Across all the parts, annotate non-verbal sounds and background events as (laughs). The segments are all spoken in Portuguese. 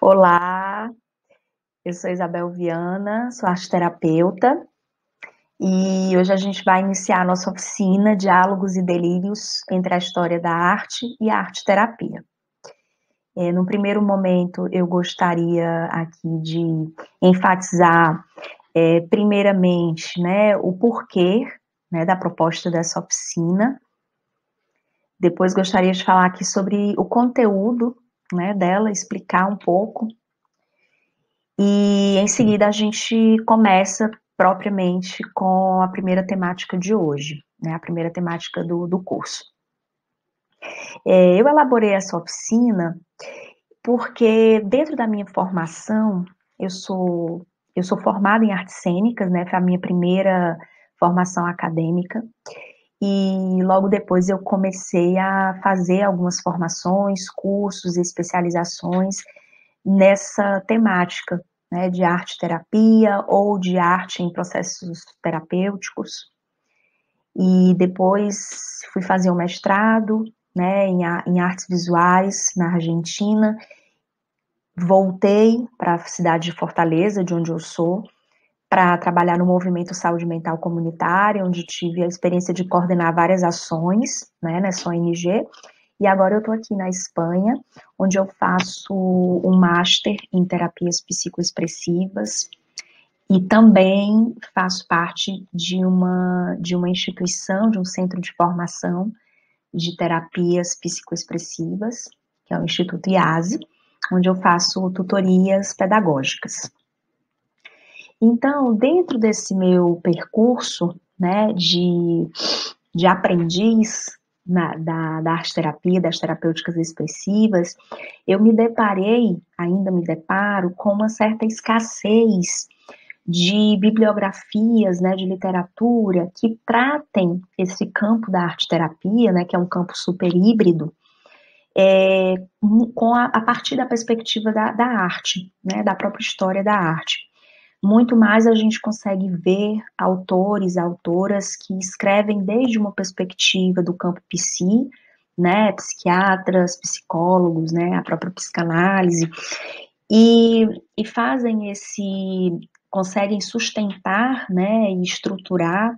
Olá, eu sou Isabel Viana, sou arte terapeuta e hoje a gente vai iniciar a nossa oficina Diálogos e Delírios entre a História da Arte e a Arte Terapia. É, no primeiro momento, eu gostaria aqui de enfatizar, é, primeiramente, né, o porquê né, da proposta dessa oficina. Depois, gostaria de falar aqui sobre o conteúdo né, dela, explicar um pouco. E em seguida a gente começa propriamente com a primeira temática de hoje, né, a primeira temática do, do curso. É, eu elaborei essa oficina porque dentro da minha formação, eu sou eu sou formada em artes cênicas, né, foi a minha primeira formação acadêmica, e logo depois eu comecei a fazer algumas formações, cursos, especializações nessa temática né, de arte terapia ou de arte em processos terapêuticos. E depois fui fazer um mestrado né, em, em artes visuais na Argentina. Voltei para a cidade de Fortaleza, de onde eu sou, para trabalhar no movimento saúde mental comunitária, onde tive a experiência de coordenar várias ações né, nessa ONG. E agora eu estou aqui na Espanha, onde eu faço um master em terapias psicoexpressivas e também faço parte de uma, de uma instituição, de um centro de formação de terapias psicoexpressivas, que é o Instituto IASE, onde eu faço tutorias pedagógicas. Então, dentro desse meu percurso, né, de, de aprendiz na, da, da arte terapia, das terapêuticas expressivas, eu me deparei, ainda me deparo, com uma certa escassez de bibliografias, né, de literatura que tratem esse campo da arte terapia, né, que é um campo super híbrido, é, com a, a, partir da perspectiva da, da arte, né, da própria história da arte. Muito mais a gente consegue ver autores, autoras que escrevem desde uma perspectiva do campo psi, né, psiquiatras, psicólogos, né, a própria psicanálise, e, e fazem esse, conseguem sustentar, né, e estruturar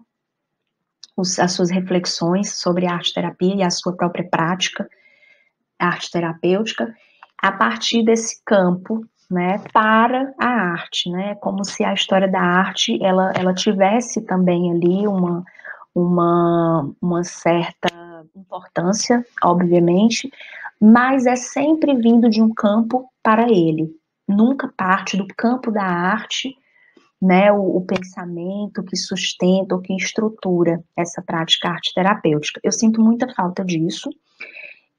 os, as suas reflexões sobre a arte terapia e a sua própria prática, arte terapêutica, a partir desse campo né, para a arte, né, como se a história da arte ela, ela tivesse também ali uma, uma, uma certa importância, obviamente, mas é sempre vindo de um campo para ele, nunca parte do campo da arte, né, o, o pensamento que sustenta ou que estrutura essa prática arte terapêutica. Eu sinto muita falta disso,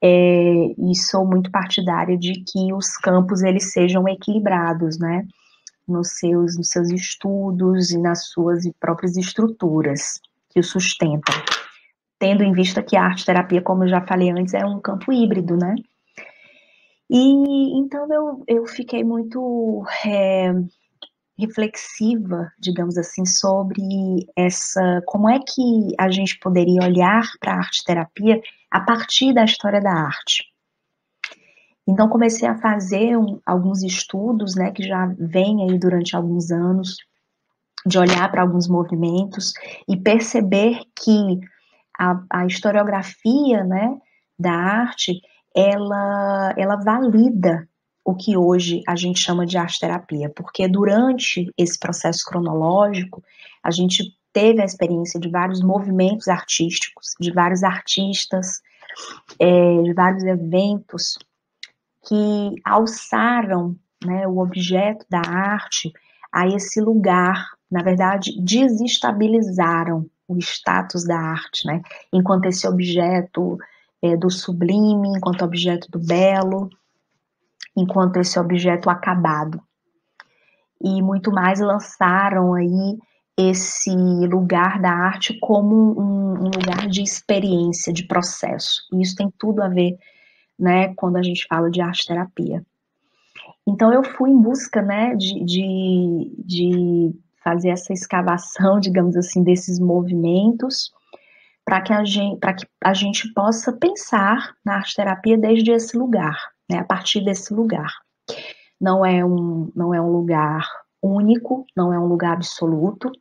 é, e sou muito partidária de que os campos eles sejam equilibrados, né, nos seus, nos seus estudos e nas suas próprias estruturas que o sustentam, tendo em vista que a arte terapia, como eu já falei antes, é um campo híbrido, né? E então eu, eu fiquei muito é, reflexiva, digamos assim, sobre essa, como é que a gente poderia olhar para a arte terapia a partir da história da arte. Então comecei a fazer um, alguns estudos, né, que já vem aí durante alguns anos, de olhar para alguns movimentos e perceber que a, a historiografia, né, da arte, ela, ela valida o que hoje a gente chama de arte terapia, porque durante esse processo cronológico, a gente teve a experiência de vários movimentos artísticos, de vários artistas, é, de vários eventos que alçaram né, o objeto da arte a esse lugar, na verdade, desestabilizaram o status da arte, né, enquanto esse objeto é, do sublime, enquanto objeto do belo, enquanto esse objeto acabado. E muito mais lançaram aí esse lugar da arte como um, um, lugar de experiência, de processo. E isso tem tudo a ver né, quando a gente fala de arte terapia. Então eu fui em busca, né, de, de, de fazer essa escavação, digamos assim, desses movimentos, para que, a gente, que a gente possa pensar na arte terapia desde esse lugar, né, a partir desse lugar. Não é um, não é um lugar único, não é um lugar absoluto,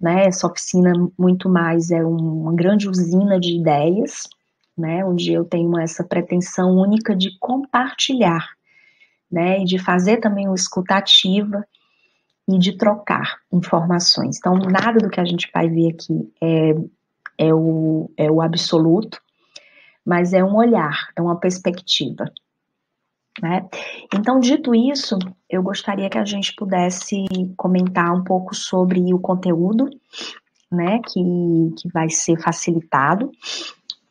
né? Essa oficina muito mais é uma grande usina de ideias, né? Onde eu tenho essa pretensão única de compartilhar, né? E de fazer também uma escutativa e de trocar informações. Então, nada do que a gente vai ver aqui é, é, o, é o absoluto, mas é um olhar, é uma perspectiva. Né? Então, dito isso, eu gostaria que a gente pudesse comentar um pouco sobre o conteúdo, né, que, que vai ser facilitado.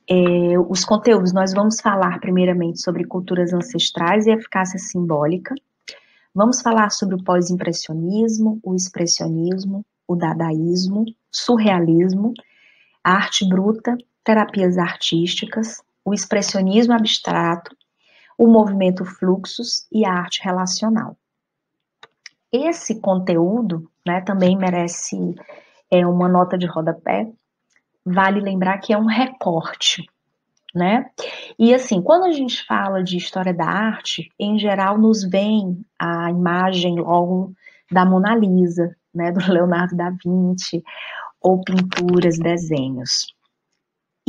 É, os conteúdos, nós vamos falar primeiramente sobre culturas ancestrais e eficácia simbólica. Vamos falar sobre o pós-impressionismo, o expressionismo, o dadaísmo, surrealismo, a arte bruta, terapias artísticas, o expressionismo abstrato, o movimento fluxos e a arte relacional. Esse conteúdo né, também merece é, uma nota de rodapé. Vale lembrar que é um recorte, né? E assim, quando a gente fala de história da arte, em geral nos vem a imagem logo da Mona Lisa, né, do (laughs) Leonardo da Vinci, ou pinturas, desenhos.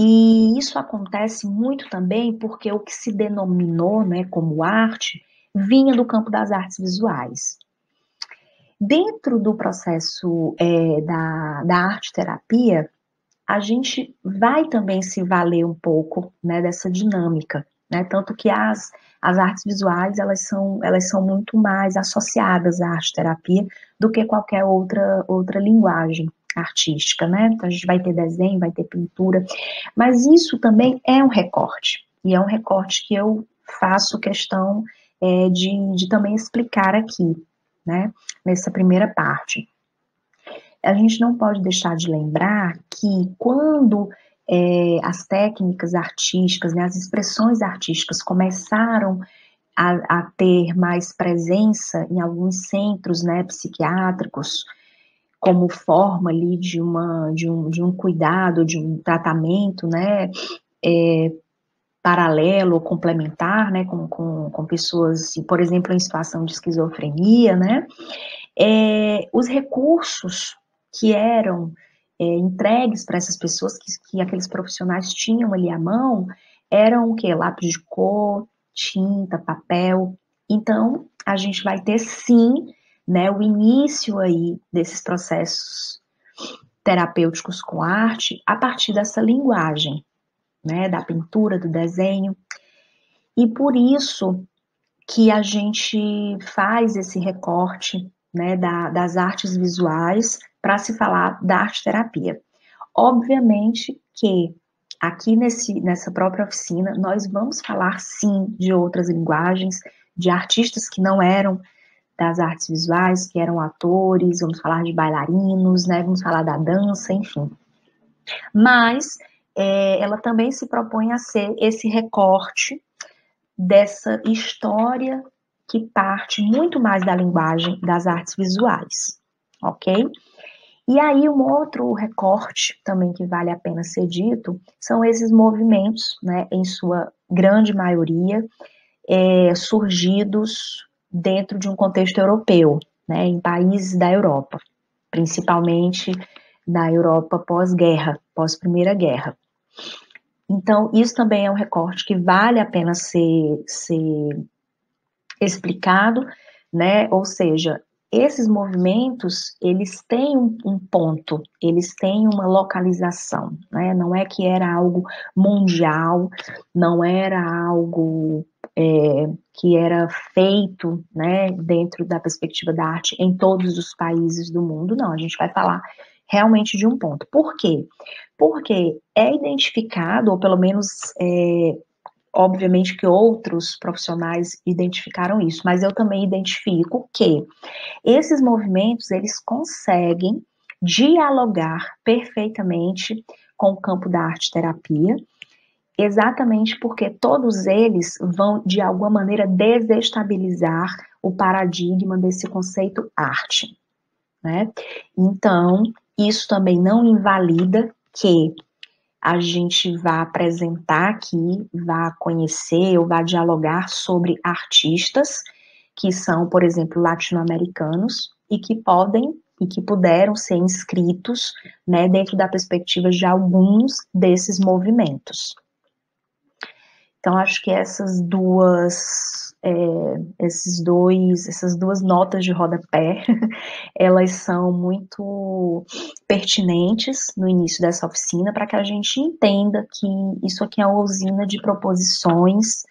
E isso acontece muito também porque o que se denominou né, como arte vinha do campo das artes visuais. Dentro do processo é, da, da arte terapia, a gente vai também se valer um pouco né, dessa dinâmica, né? Tanto que as, as artes visuais elas são, elas são muito mais associadas à arte terapia do que qualquer outra, outra linguagem artística, né? Então a gente vai ter desenho, vai ter pintura, mas isso também é um recorte, e é um recorte que eu faço questão é, de, de também explicar aqui, né? Nessa primeira parte. A gente não pode deixar de lembrar que quando é, as técnicas artísticas, né, as expressões artísticas começaram a, a, ter mais presença em alguns centros né, psiquiátricos, como forma ali de, uma, de, um, de um cuidado, de um tratamento, né, é, paralelo ou complementar, né, com, com, com pessoas, assim, por exemplo, em situação de esquizofrenia, né, é, os recursos que eram é, entregues para essas pessoas, que, que aqueles profissionais tinham ali à mão, eram o que? Lápis de cor, tinta, papel. Então, a gente vai ter sim né, o início aí desses processos terapêuticos com arte a partir dessa linguagem, né, da pintura, do desenho. E por isso que a gente faz esse recorte, né, da, das artes visuais para se falar da arte terapia. Obviamente que aqui nesse, nessa própria oficina nós vamos falar sim de outras linguagens, de artistas que não eram das artes visuais, que eram atores, vamos falar de bailarinos, né, vamos falar da dança, enfim. Mas é, ela também se propõe a ser esse recorte dessa história que parte muito mais da linguagem das artes visuais, ok? E aí, um outro recorte também que vale a pena ser dito são esses movimentos, né, em sua grande maioria, é, surgidos dentro de um contexto europeu, né, em países da Europa, principalmente da Europa pós-guerra, pós-primeira guerra. Então, isso também é um recorte que vale a pena ser, ser explicado, né? Ou seja, esses movimentos, eles têm um, um, ponto, eles têm uma localização, né? Não é que era algo mundial, não era algo é, que era feito, né, dentro da perspectiva da arte em todos os países do mundo, não, a gente vai falar realmente de um ponto. Por quê? Porque é identificado, ou pelo menos é, Obviamente que outros profissionais identificaram isso, mas eu também identifico que esses movimentos eles conseguem dialogar perfeitamente com o campo da arte terapia exatamente porque todos eles vão, de alguma maneira, desestabilizar o paradigma desse conceito arte. Né? Então, isso também não invalida que a gente vá apresentar aqui, vá conhecer ou vá dialogar sobre artistas que são, por exemplo, latino-americanos e que podem e que puderam ser inscritos né, dentro da perspectiva de alguns desses movimentos. Então, acho que essas duas, é, esses dois, essas duas notas de rodapé, (laughs) elas são muito pertinentes no início dessa oficina para que a gente entenda que isso aqui é uma usina de proposições,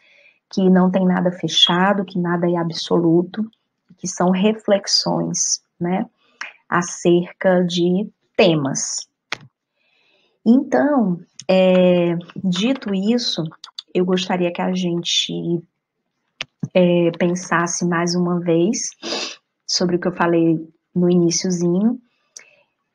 que não tem nada fechado, que nada é absoluto, que são reflexões, né, acerca de temas. Então, é, dito isso, eu gostaria que a gente é, pensasse mais uma vez sobre o que eu falei no iníciozinho,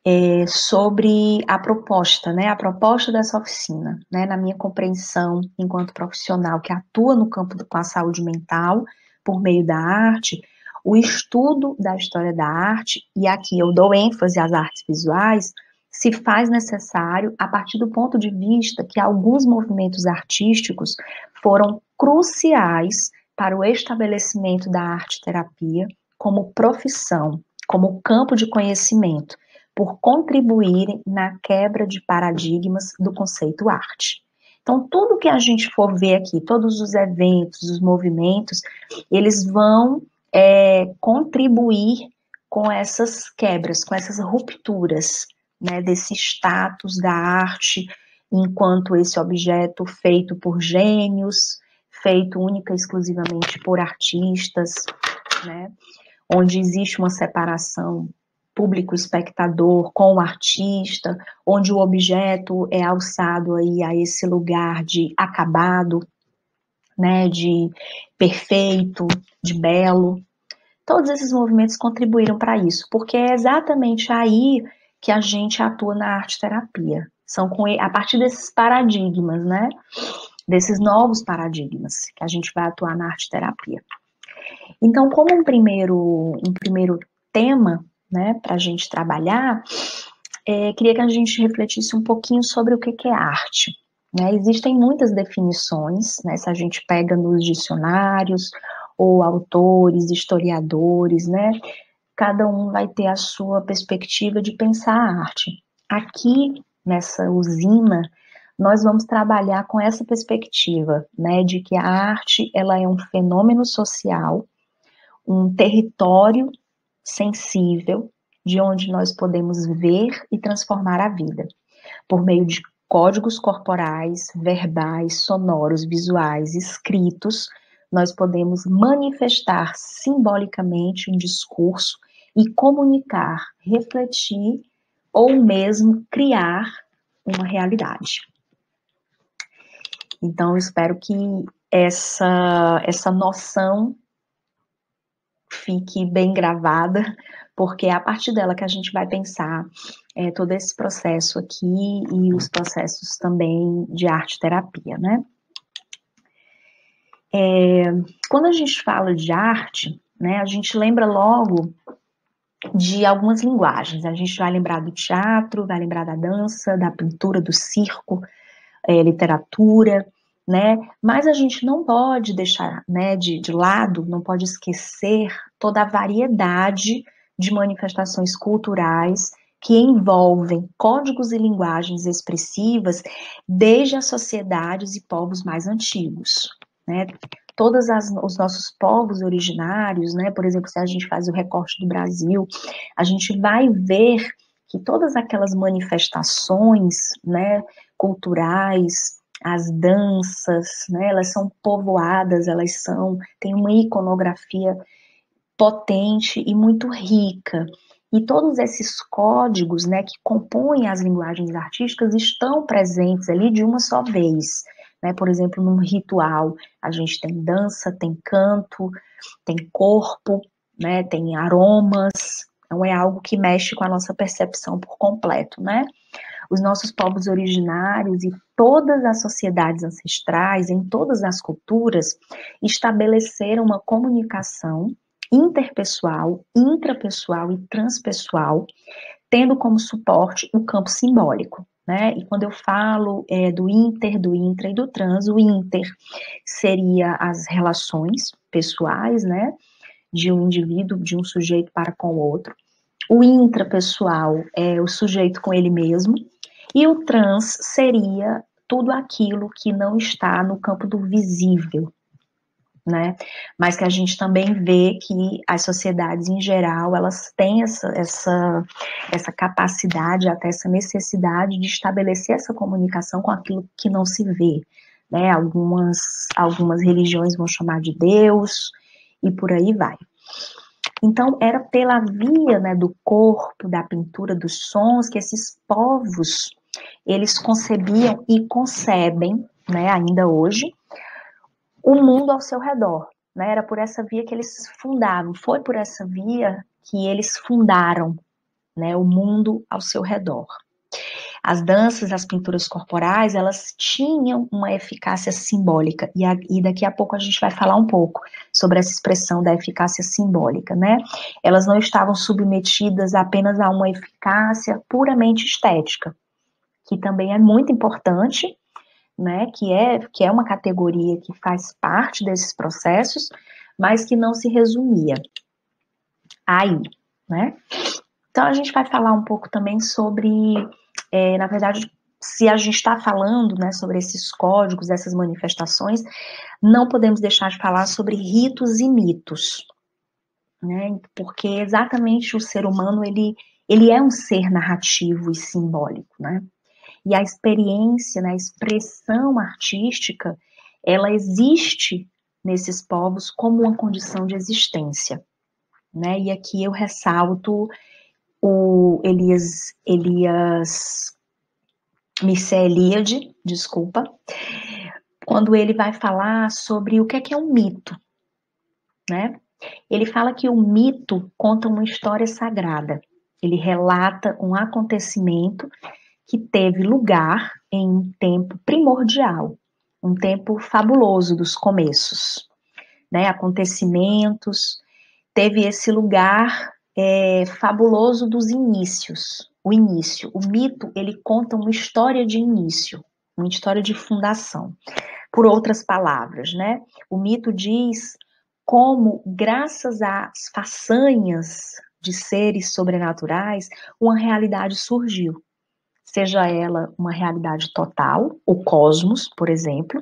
é, sobre a proposta, né? A proposta dessa oficina, né? Na minha compreensão, enquanto profissional que atua no campo com a saúde mental por meio da arte, o estudo da história da arte, e aqui eu dou ênfase às artes visuais, se faz necessário a partir do ponto de vista que alguns movimentos artísticos foram cruciais para o estabelecimento da arte-terapia como profissão, como campo de conhecimento, por contribuírem na quebra de paradigmas do conceito arte. Então, tudo que a gente for ver aqui, todos os eventos, os movimentos, eles vão é, contribuir com essas quebras, com essas rupturas né, desse status da arte enquanto esse objeto feito por gênios, feito única e exclusivamente por artistas, né, onde existe uma separação público-espectador com o artista, onde o objeto é alçado aí a esse lugar de acabado, né, de perfeito, de belo. Todos esses movimentos contribuíram para isso, porque é exatamente aí que a gente atua na arte terapia. São com, a partir desses paradigmas, né? Desses novos paradigmas que a gente vai atuar na arte terapia. Então, como um primeiro, um primeiro tema, né, para a gente trabalhar, é, queria que a gente refletisse um pouquinho sobre o que, que é arte. Né? Existem muitas definições, né, se a gente pega nos dicionários, ou autores, historiadores, né, cada um vai ter a sua perspectiva de pensar a arte. Aqui, nessa usina, nós vamos trabalhar com essa perspectiva, né, de que a arte, ela é um fenômeno social, um território sensível, de onde nós podemos ver e transformar a vida, por meio de códigos corporais, verbais, sonoros, visuais, escritos, nós podemos manifestar simbolicamente um discurso e comunicar, refletir ou mesmo criar uma realidade. Então, eu espero que essa, essa noção fique bem gravada, porque é a partir dela que a gente vai pensar é, todo esse processo aqui e os processos também de arte-terapia, né? É, quando a gente fala de arte, né, a gente lembra logo de algumas linguagens. A gente vai lembrar do teatro, vai lembrar da dança, da pintura, do circo, é, literatura, né? Mas a gente não pode deixar né, de, de lado, não pode esquecer toda a variedade de manifestações culturais que envolvem códigos e linguagens expressivas desde as sociedades e povos mais antigos né? Todos os nossos povos originários, né? Por exemplo, se a gente faz o recorte do Brasil, a gente vai ver que todas aquelas manifestações, né, culturais, as danças, né, elas são povoadas, elas são, tem uma iconografia potente e muito rica. E todos esses códigos, né, que compõem as linguagens artísticas estão presentes ali de uma só vez. Né? Por exemplo, num ritual, a gente tem dança, tem canto, tem corpo, né? tem aromas, então é algo que mexe com a nossa percepção por completo, né? os nossos povos originários e todas as sociedades ancestrais, em todas as culturas, estabeleceram uma comunicação interpessoal, intrapessoal e transpessoal, tendo como suporte o campo simbólico. Né? E quando eu falo é, do inter, do intra e do trans, o inter seria as relações pessoais, né? De um indivíduo, de um sujeito para com o outro. O intrapessoal é o sujeito com ele mesmo. E o trans seria tudo aquilo que não está no campo do visível, né? Mas que a gente também vê que as sociedades em geral elas têm essa, essa, essa capacidade, até essa necessidade de estabelecer essa comunicação com aquilo que não se vê, né? Algumas, algumas religiões vão chamar de Deus e por aí vai. Então era pela via né, do corpo, da pintura, dos sons que esses povos eles concebiam e concebem, né, ainda hoje, o mundo ao seu redor. Né? Era por essa via que eles fundavam, foi por essa via que eles fundaram né, o mundo ao seu redor. As danças, as pinturas corporais, elas tinham uma eficácia simbólica, e, a, e, daqui a pouco a gente vai falar um pouco sobre essa expressão da eficácia simbólica, né? Elas não estavam submetidas apenas a uma eficácia puramente estética, que também é muito importante, né, que é, que é uma categoria que faz parte desses processos, mas que não se resumia aí, né? Então a gente vai falar um pouco também sobre, é, na verdade, se a gente está falando né, sobre esses códigos, essas manifestações, não podemos deixar de falar sobre ritos e mitos, né? Porque exatamente o ser humano ele, ele é um ser narrativo e simbólico, né? E a experiência, né, a expressão artística, ela existe nesses povos como uma condição de existência. Né? E aqui eu ressalto o Elias, Elias Mircea Eliade, desculpa, quando ele vai falar sobre o que é, que é um mito, né? Ele fala que o mito conta uma história sagrada. Ele relata um acontecimento que teve lugar em um tempo primordial, um tempo fabuloso dos começos, né? Acontecimentos, teve esse lugar é, fabuloso dos inícios, o início. O mito ele conta uma história de início, uma história de fundação. Por outras palavras, né? O mito diz como, graças às façanhas de seres sobrenaturais, uma realidade surgiu seja ela uma realidade total, o cosmos, por exemplo,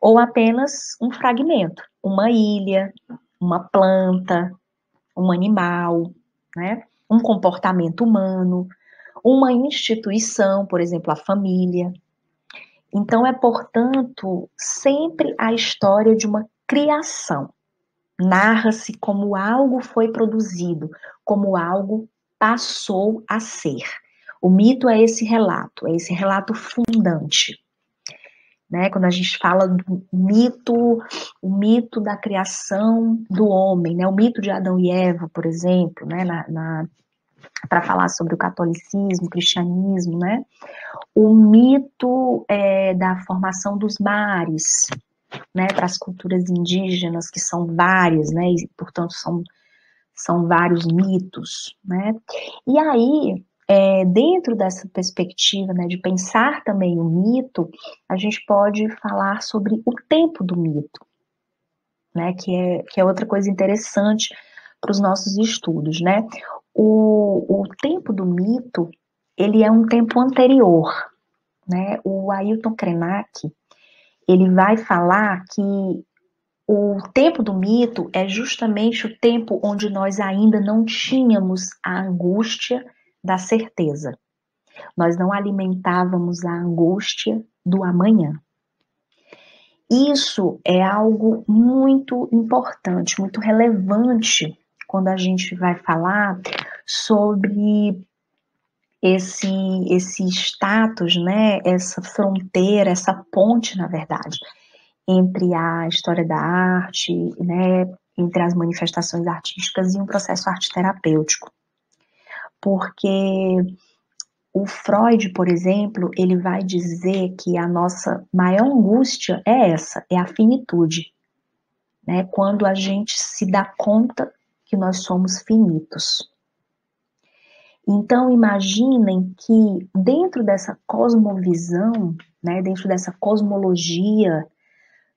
ou apenas um fragmento, uma ilha, uma planta, um animal, né? um comportamento humano, uma instituição, por exemplo, a família. Então, é, portanto, sempre a história de uma criação. Narra-se como algo foi produzido, como algo passou a ser. O mito é esse relato, é esse relato fundante. Né? Quando a gente fala do mito, o mito da criação do homem, né? o mito de Adão e Eva, por exemplo, né? Na, na para falar sobre o catolicismo, o cristianismo, né? O mito é, da formação dos mares, né? Para as culturas indígenas, que são várias, né? E, portanto, são, são vários mitos, né? E aí, é, dentro dessa perspectiva né, de pensar também o mito, a gente pode falar sobre o tempo do mito, né, que, é, que é outra coisa interessante para os nossos estudos. Né? O, o tempo do mito ele é um tempo anterior. Né? O Ailton Krenak ele vai falar que o tempo do mito é justamente o tempo onde nós ainda não tínhamos a angústia da certeza. Nós não alimentávamos a angústia do amanhã. Isso é algo muito importante, muito relevante quando a gente vai falar sobre esse esse status, né, essa fronteira, essa ponte, na verdade, entre a história da arte, né, entre as manifestações artísticas e um processo arte terapêutico porque o Freud, por exemplo, ele vai dizer que a nossa maior angústia é essa, é a finitude. Né? Quando a gente se dá conta que nós somos finitos. Então, imaginem que dentro dessa cosmovisão, né, dentro dessa cosmologia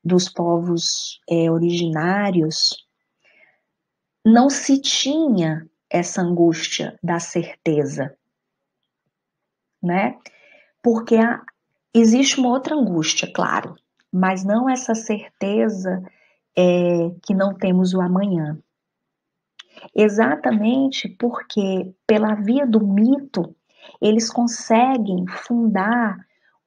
dos povos é, originários, não se tinha essa angústia da certeza, né? Porque a, existe uma outra angústia, claro, mas não essa certeza é, que não temos o amanhã. Exatamente porque, pela via do mito, eles conseguem fundar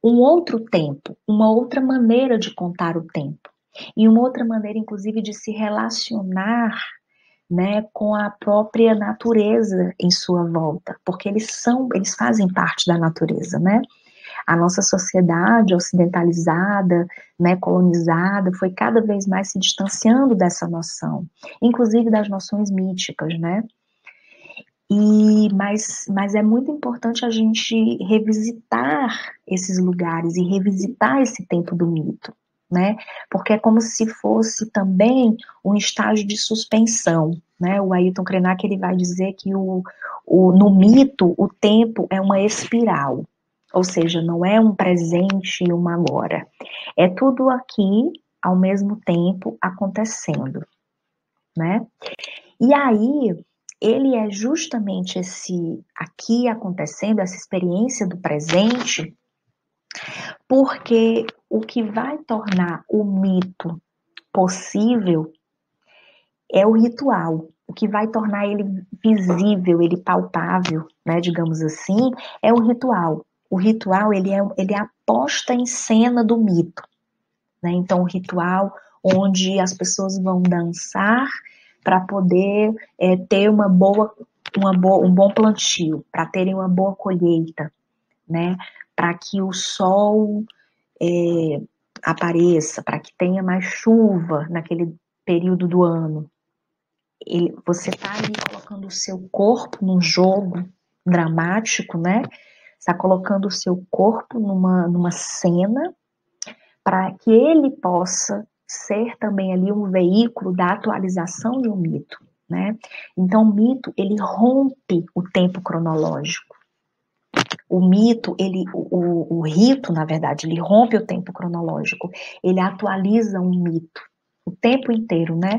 um outro tempo, uma outra maneira de contar o tempo, e uma outra maneira, inclusive, de se relacionar né, com a própria natureza em sua volta, porque eles são, eles fazem parte da natureza, né? A nossa sociedade ocidentalizada, né, colonizada, foi cada vez mais se distanciando dessa noção, inclusive das noções míticas, né? E, mas, mas é muito importante a gente revisitar esses lugares e revisitar esse tempo do mito, né? Porque é como se fosse também um estágio de suspensão, né? O Ailton Krenak ele vai dizer que o, o, no mito o tempo é uma espiral, ou seja, não é um presente e um agora. É tudo aqui ao mesmo tempo acontecendo, né? E aí ele é justamente esse aqui acontecendo, essa experiência do presente, porque o que vai tornar o mito possível é o ritual. O que vai tornar ele visível, ele palpável, né, digamos assim, é o ritual. O ritual ele é, ele é a posta em cena do mito. Né? Então, o ritual onde as pessoas vão dançar para poder é, ter uma boa, uma boa, um bom plantio, para terem uma boa colheita, né? para que o sol é, apareça, para que tenha mais chuva naquele período do ano. Ele, você está ali colocando o seu corpo num jogo dramático, né? Está colocando o seu corpo numa, numa cena para que ele possa ser também ali um veículo da atualização de um mito, né? Então, o mito, ele rompe o tempo cronológico. O mito, ele, o, o, rito, na verdade, ele rompe o tempo cronológico. Ele atualiza um mito o tempo inteiro, né?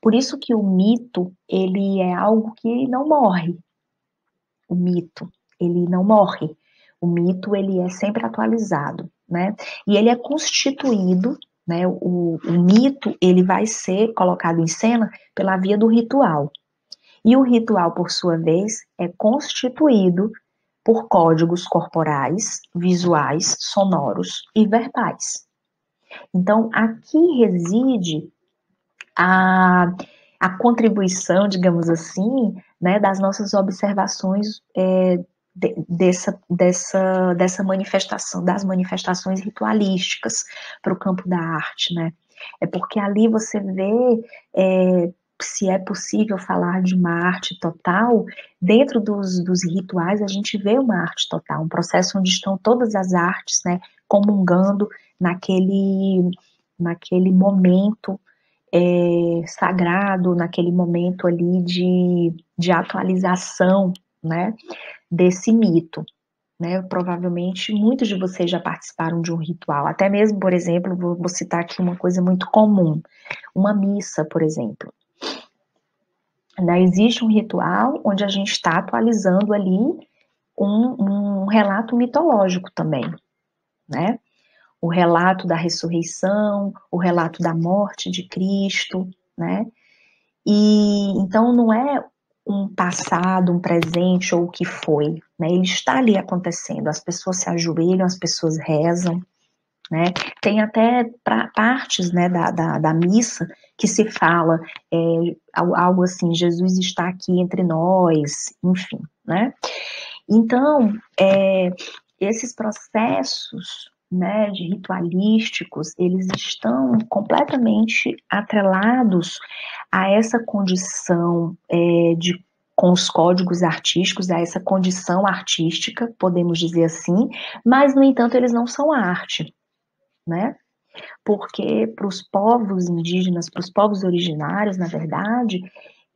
Por isso que o mito, ele é algo que não morre. O mito, ele não morre. O mito, ele é sempre atualizado, né? E ele é constituído, né? O, o mito, ele vai ser colocado em cena pela via do ritual. E o ritual, por sua vez, é constituído por códigos corporais, visuais, sonoros e verbais. Então, aqui reside a, a contribuição, digamos assim, né, das nossas observações é, de, dessa, dessa, dessa manifestação, das manifestações ritualísticas para o campo da arte, né? É porque ali você vê é, se é possível falar de uma arte total, dentro dos, dos rituais a gente vê uma arte total, um processo onde estão todas as artes, né, comungando naquele, naquele momento é, sagrado, naquele momento ali de, de atualização, né, desse mito. Né, provavelmente muitos de vocês já participaram de um ritual, até mesmo, por exemplo, vou, vou citar aqui uma coisa muito comum, uma missa, por exemplo. Né? Existe um ritual onde a gente está atualizando ali um, um, relato mitológico também, né? O relato da ressurreição, o relato da morte de Cristo, né? E então não é um passado, um presente ou o que foi, né? Ele está ali acontecendo. As pessoas se ajoelham, as pessoas rezam, né? Tem até pra, partes né, da, da, da, missa que se fala é, algo assim, Jesus está aqui entre nós, enfim, né? Então, é, esses processos né, de ritualísticos, eles estão completamente atrelados a essa condição é, de com os códigos artísticos, a essa condição artística, podemos dizer assim, mas, no entanto, eles não são arte, né? Porque para os povos indígenas, para os povos originários, na verdade,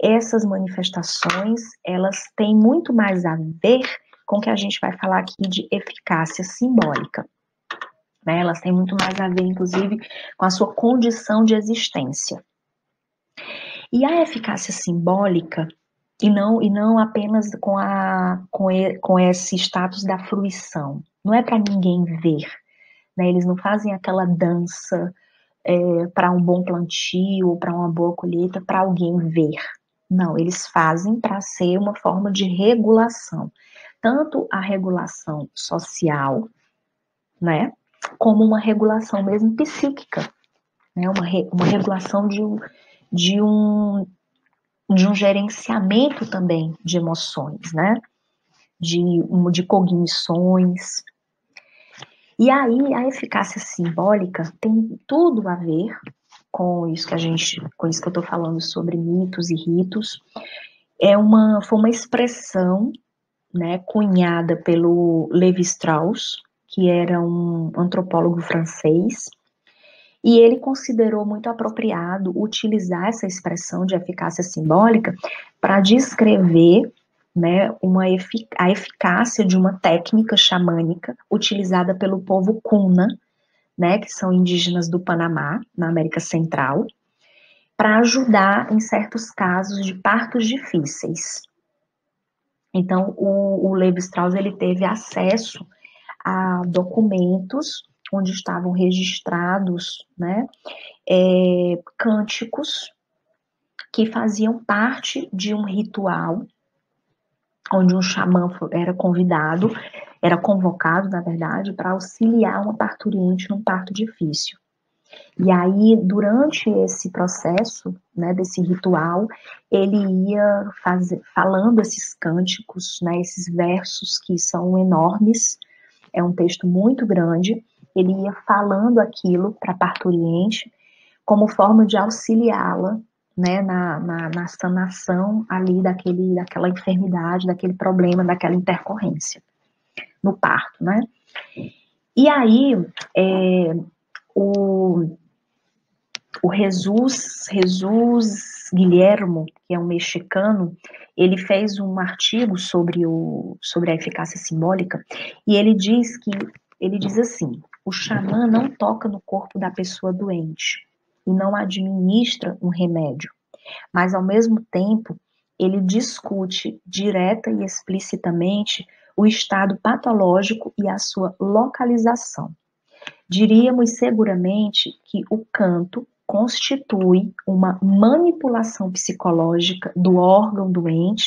essas manifestações, elas têm muito mais a ver com o que a gente vai falar aqui de eficácia simbólica. Né? Elas têm muito mais a ver, inclusive, com a sua condição de existência. E a eficácia simbólica, e não, e não apenas com, a, com, e, com esse status da fruição. Não é para ninguém ver. Né? Eles não fazem aquela dança é, para um bom plantio para uma boa colheita para alguém ver. Não, eles fazem para ser uma forma de regulação. Tanto a regulação social, né? Como uma regulação mesmo psíquica, né? Uma, re, uma regulação de, de um de um gerenciamento também de emoções, né? De, de cognições. E aí a eficácia simbólica tem tudo a ver com isso que a gente, com isso que eu estou falando sobre mitos e ritos. É uma, foi uma expressão, né, cunhada pelo Levi Strauss, que era um antropólogo francês, e ele considerou muito apropriado utilizar essa expressão de eficácia simbólica para descrever né, uma efic a eficácia de uma técnica xamânica utilizada pelo povo Kuna, né, que são indígenas do Panamá, na América Central, para ajudar em certos casos de partos difíceis. Então, o, o Levi Strauss ele teve acesso a documentos onde estavam registrados né, é, cânticos que faziam parte de um ritual onde um xamã era convidado, era convocado, na verdade, para auxiliar uma parturiente num parto difícil. E aí, durante esse processo, né, desse ritual, ele ia fazer, falando esses cânticos, né, esses versos que são enormes, é um texto muito grande, ele ia falando aquilo para a parturiente como forma de auxiliá-la né, na, na, na, sanação ali daquele, daquela enfermidade, daquele problema, daquela intercorrência no parto, né? E aí, é, o, o Jesus, Jesus Guilhermo, que é um mexicano, ele fez um artigo sobre, o, sobre a eficácia simbólica e ele diz que ele diz assim: o xamã não toca no corpo da pessoa doente e não administra um remédio, mas ao mesmo tempo ele discute direta e explicitamente o estado patológico e a sua localização. Diríamos seguramente que o canto constitui uma manipulação psicológica do órgão doente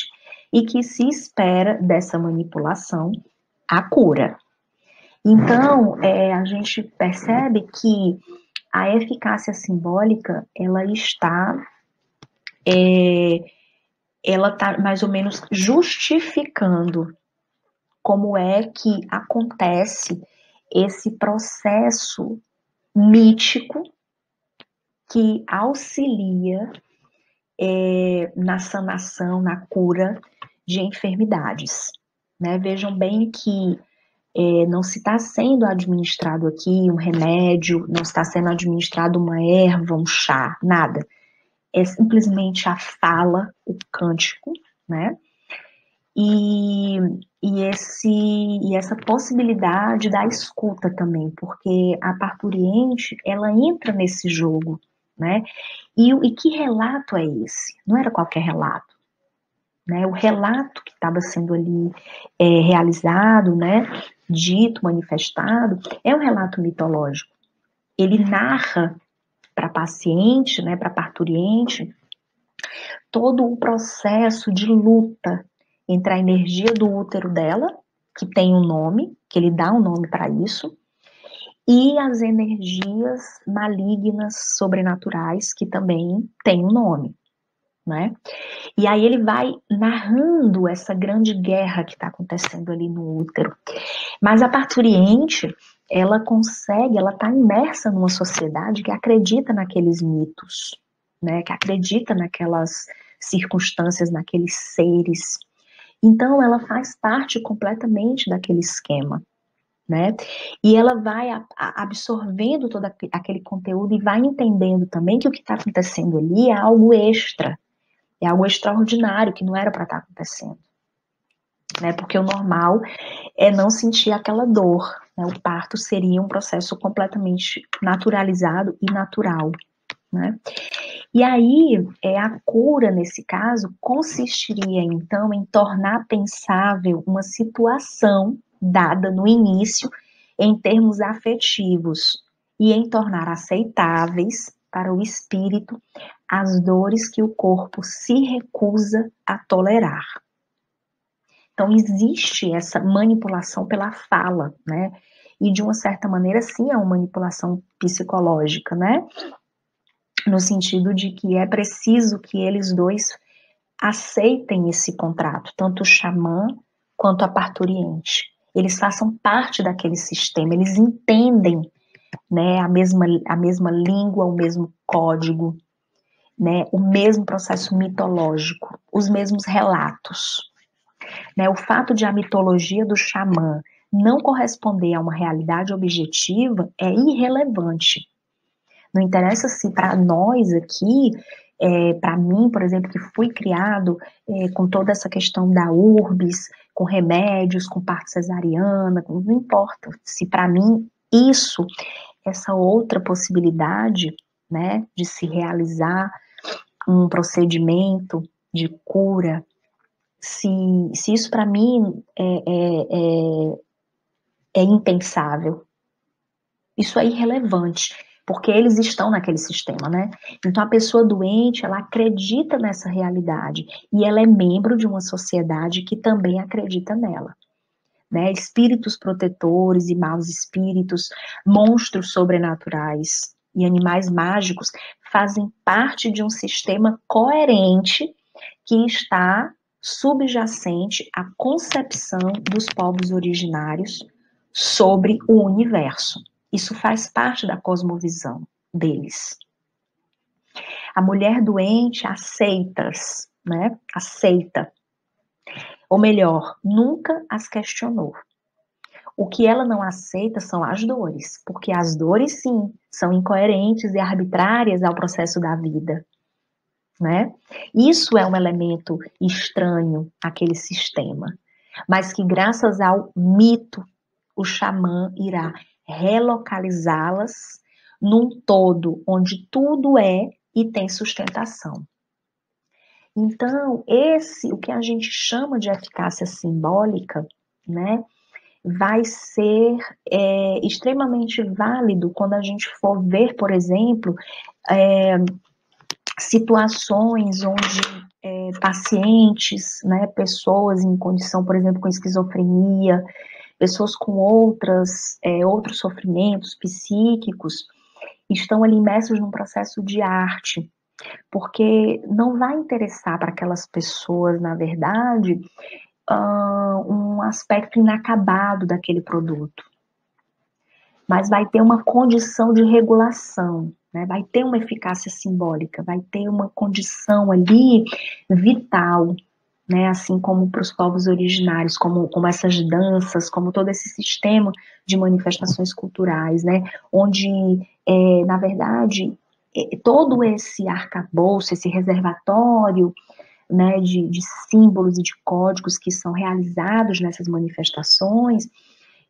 e que se espera dessa manipulação a cura. Então, é, a gente percebe que a eficácia simbólica, ela está, é, ela está mais ou menos justificando como é que acontece esse processo mítico que auxilia é, na sanação, na cura de enfermidades. Né? Vejam bem que é, não se está sendo administrado aqui um remédio, não está sendo administrado uma erva, um chá, nada. É simplesmente a fala, o cântico, né? E, e, esse, e essa possibilidade da escuta também, porque a parturiente, ela entra nesse jogo, né? E, e que relato é esse? Não era qualquer relato. Né, o relato que estava sendo ali é, realizado, né, dito, manifestado, é um relato mitológico. Ele narra para a paciente, né, para a parturiente, todo o processo de luta entre a energia do útero dela, que tem um nome, que ele dá um nome para isso, e as energias malignas sobrenaturais, que também tem um nome né? E aí ele vai narrando essa grande guerra que está acontecendo ali no útero. Mas a parturiente, ela consegue, ela está imersa numa sociedade que acredita naqueles mitos, né? Que acredita naquelas circunstâncias, naqueles seres. Então, ela faz parte completamente daquele esquema. Né? E ela vai absorvendo todo aquele conteúdo e vai entendendo também que o que está acontecendo ali é algo extra, é algo extraordinário que não era para estar tá acontecendo. Né? Porque o normal é não sentir aquela dor. Né? O parto seria um processo completamente naturalizado e natural. Né? E aí, é, a cura, nesse caso, consistiria então em tornar pensável uma situação dada no início em termos afetivos e em tornar aceitáveis para o espírito as dores que o corpo se recusa a tolerar. Então, existe essa manipulação pela fala, né? E de uma certa maneira, sim, é uma manipulação psicológica, né? No sentido de que é preciso que eles dois aceitem esse contrato, tanto o xamã quanto a parturiente. Eles façam parte daquele sistema, eles entendem né, a, mesma, a mesma língua, o mesmo código, né, o mesmo processo mitológico, os mesmos relatos. Né, o fato de a mitologia do xamã não corresponder a uma realidade objetiva é irrelevante. Não interessa se para nós aqui, é, para mim, por exemplo, que fui criado é, com toda essa questão da urbis, com remédios, com parto cesariana, não importa. Se para mim isso, essa outra possibilidade, né, de se realizar um procedimento de cura, se, se isso para mim é, é, é, é impensável, isso é irrelevante, porque eles estão naquele sistema, né? Então a pessoa doente, ela acredita nessa realidade e ela é membro de uma sociedade que também acredita nela né? Espíritos protetores e maus espíritos, monstros sobrenaturais e animais mágicos fazem parte de um sistema coerente que está subjacente à concepção dos povos originários sobre o universo. Isso faz parte da cosmovisão deles. A mulher doente aceita, né? Aceita ou melhor, nunca as questionou. O que ela não aceita são as dores, porque as dores, sim, são incoerentes e arbitrárias ao processo da vida. Né? Isso é um elemento estranho àquele sistema, mas que, graças ao mito, o xamã irá relocalizá-las num todo onde tudo é e tem sustentação. Então, esse, o que a gente chama de eficácia simbólica, né, vai ser é, extremamente válido quando a gente for ver, por exemplo, é, situações onde é, pacientes, né, pessoas em condição, por exemplo, com esquizofrenia, pessoas com outras, é, outros sofrimentos psíquicos, estão ali imersos num processo de arte, porque não vai interessar para aquelas pessoas, na verdade, uh, um aspecto inacabado daquele produto, mas vai ter uma condição de regulação, né? vai ter uma eficácia simbólica, vai ter uma condição ali vital, né, assim como para os povos originários, como, como essas danças, como todo esse sistema de manifestações culturais, né, onde, é, na verdade, todo esse arcabouço, esse reservatório né, de, de símbolos e de códigos que são realizados nessas manifestações,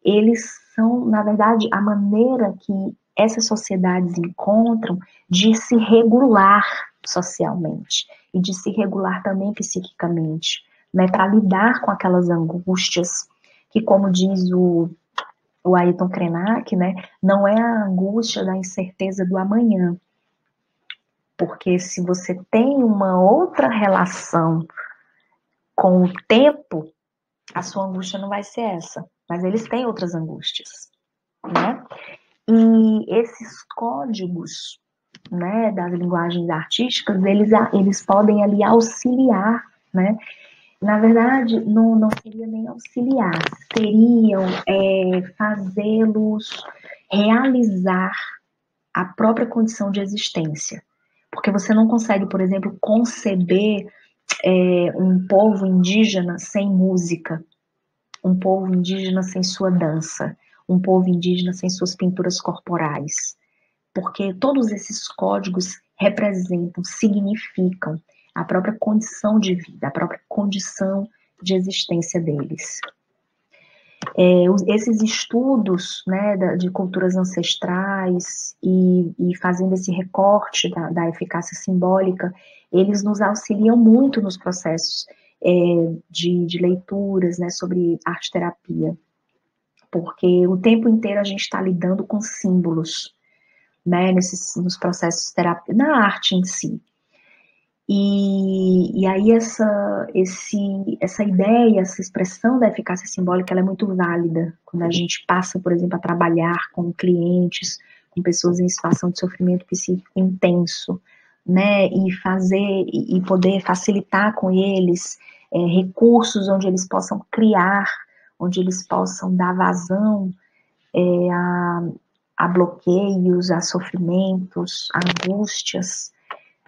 eles são, na verdade, a maneira que essas sociedades encontram de se regular socialmente e de se regular também psiquicamente, né, para lidar com aquelas angústias que, como diz o, o Ayrton Krenak, né, não é a angústia da incerteza do amanhã, porque se você tem uma outra relação com o tempo, a sua angústia não vai ser essa. Mas eles têm outras angústias, né? E esses códigos, né, das linguagens artísticas, eles, eles podem ali auxiliar, né? Na verdade, não, não seria nem auxiliar, seriam é, fazê-los realizar a própria condição de existência porque você não consegue, por exemplo, conceber é, um povo indígena sem música, um povo indígena sem sua dança, um povo indígena sem suas pinturas corporais, porque todos esses códigos representam, significam a própria condição de vida, a própria condição de existência deles. É, esses estudos né, de culturas ancestrais e, e fazendo esse recorte da, da, eficácia simbólica, eles nos auxiliam muito nos processos é, de, de, leituras né, sobre arte-terapia, porque o tempo inteiro a gente está lidando com símbolos, né, nesses, nos processos terapia, na arte em si. E, e aí essa, esse, essa ideia, essa expressão da eficácia simbólica, ela é muito válida quando a gente passa, por exemplo, a trabalhar com clientes, com pessoas em situação de sofrimento psíquico intenso, né, e fazer e, poder facilitar com eles é, recursos onde eles possam criar, onde eles possam dar vazão é, a, a bloqueios, a sofrimentos, a angústias,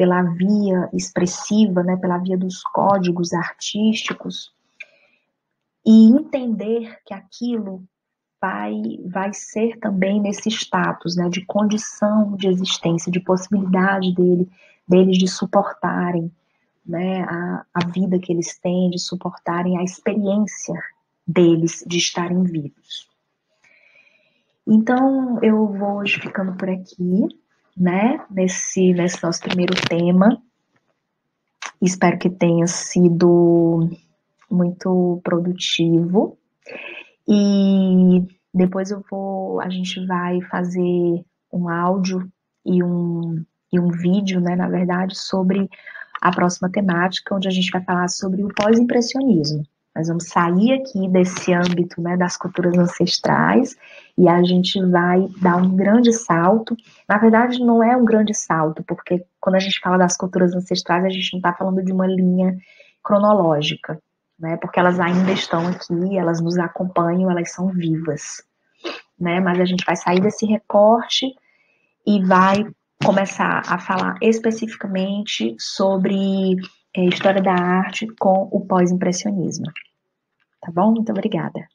pela via expressiva, né, pela via dos códigos artísticos, e entender que aquilo vai, vai ser também nesse status né, de condição de existência, de possibilidade dele, deles de suportarem né, a, a vida que eles têm, de suportarem a experiência deles de estarem vivos. Então, eu vou hoje ficando por aqui né, nesse, nesse nosso primeiro tema. Espero que tenha sido muito produtivo. E depois eu vou, a gente vai fazer um áudio e um, e um vídeo, né, na verdade, sobre a próxima temática, onde a gente vai falar sobre o pós-impressionismo. Nós vamos sair aqui desse âmbito né, das culturas ancestrais e a gente vai dar um grande salto. Na verdade, não é um grande salto, porque quando a gente fala das culturas ancestrais, a gente não está falando de uma linha cronológica, né? Porque elas ainda estão aqui, elas nos acompanham, elas são vivas, né? Mas a gente vai sair desse recorte e vai começar a falar especificamente sobre é, história da arte com o pós-impressionismo. Tá bom? Muito obrigada.